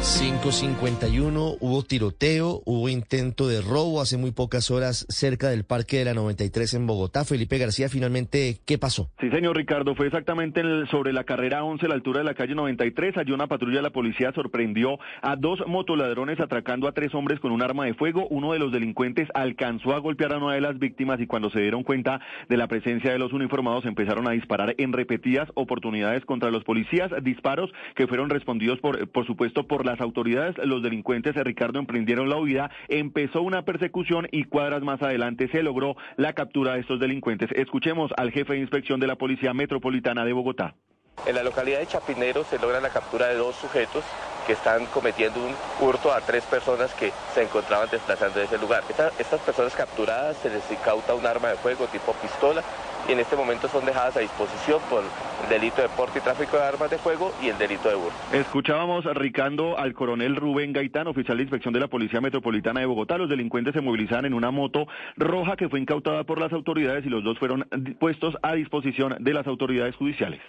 551, hubo tiroteo, hubo intento de robo hace muy pocas horas cerca del Parque de la 93 en Bogotá. Felipe García, finalmente, ¿qué pasó? Sí, señor Ricardo, fue exactamente sobre la carrera 11, a la altura de la calle 93. Allí una patrulla de la policía sorprendió a dos motoladrones atracando a tres hombres con un arma de fuego. Uno de los delincuentes alcanzó a golpear a una de las víctimas y cuando se dieron cuenta de la presencia de los uniformados empezaron a disparar en repetidas oportunidades contra los policías. Disparos que fueron respondidos, por, por supuesto, por las autoridades, los delincuentes de Ricardo emprendieron la huida, empezó una persecución y cuadras más adelante se logró la captura de estos delincuentes. Escuchemos al jefe de inspección de la Policía Metropolitana de Bogotá. En la localidad de Chapinero se logra la captura de dos sujetos que están cometiendo un hurto a tres personas que se encontraban desplazando de ese lugar. estas personas capturadas se les incauta un arma de fuego tipo pistola y en este momento son dejadas a disposición por el delito de porte y tráfico de armas de fuego y el delito de hurto. Escuchábamos Ricando al coronel Rubén Gaitán, oficial de inspección de la Policía Metropolitana de Bogotá. Los delincuentes se movilizaban en una moto roja que fue incautada por las autoridades y los dos fueron puestos a disposición de las autoridades judiciales.